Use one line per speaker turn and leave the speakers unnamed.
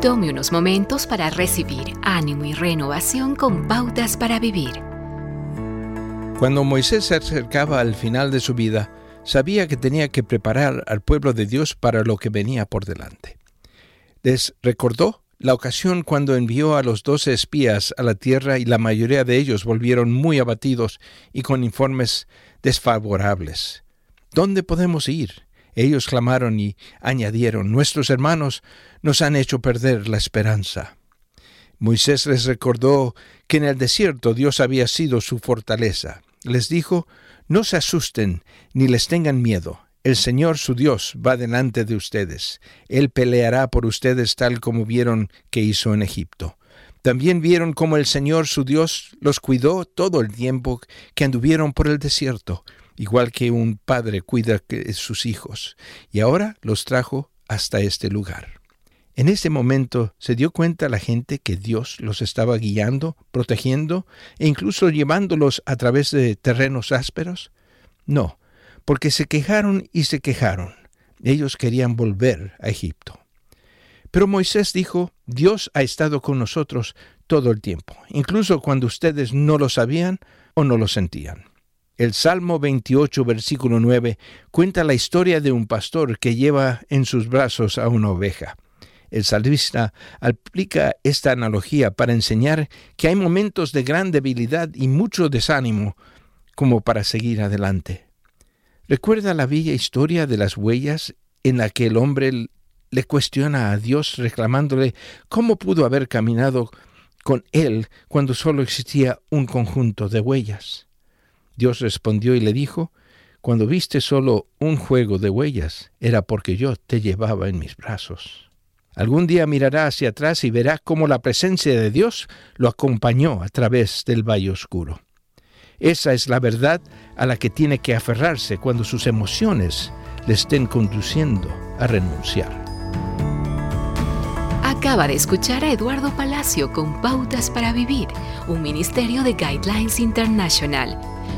Tome unos momentos para recibir ánimo y renovación con pautas para vivir.
Cuando Moisés se acercaba al final de su vida, sabía que tenía que preparar al pueblo de Dios para lo que venía por delante. Les recordó la ocasión cuando envió a los doce espías a la tierra y la mayoría de ellos volvieron muy abatidos y con informes desfavorables. ¿Dónde podemos ir? Ellos clamaron y añadieron, Nuestros hermanos nos han hecho perder la esperanza. Moisés les recordó que en el desierto Dios había sido su fortaleza. Les dijo, No se asusten ni les tengan miedo. El Señor su Dios va delante de ustedes. Él peleará por ustedes tal como vieron que hizo en Egipto. También vieron cómo el Señor su Dios los cuidó todo el tiempo que anduvieron por el desierto igual que un padre cuida de sus hijos, y ahora los trajo hasta este lugar. En ese momento se dio cuenta la gente que Dios los estaba guiando, protegiendo e incluso llevándolos a través de terrenos ásperos. No, porque se quejaron y se quejaron. Ellos querían volver a Egipto. Pero Moisés dijo, Dios ha estado con nosotros todo el tiempo, incluso cuando ustedes no lo sabían o no lo sentían. El Salmo 28, versículo 9, cuenta la historia de un pastor que lleva en sus brazos a una oveja. El salmista aplica esta analogía para enseñar que hay momentos de gran debilidad y mucho desánimo como para seguir adelante. ¿Recuerda la bella historia de las huellas en la que el hombre le cuestiona a Dios reclamándole cómo pudo haber caminado con él cuando solo existía un conjunto de huellas? Dios respondió y le dijo, Cuando viste solo un juego de huellas, era porque yo te llevaba en mis brazos. Algún día mirará hacia atrás y verá cómo la presencia de Dios lo acompañó a través del valle oscuro. Esa es la verdad a la que tiene que aferrarse cuando sus emociones le estén conduciendo a renunciar.
Acaba de escuchar a Eduardo Palacio con Pautas para Vivir, un ministerio de Guidelines International.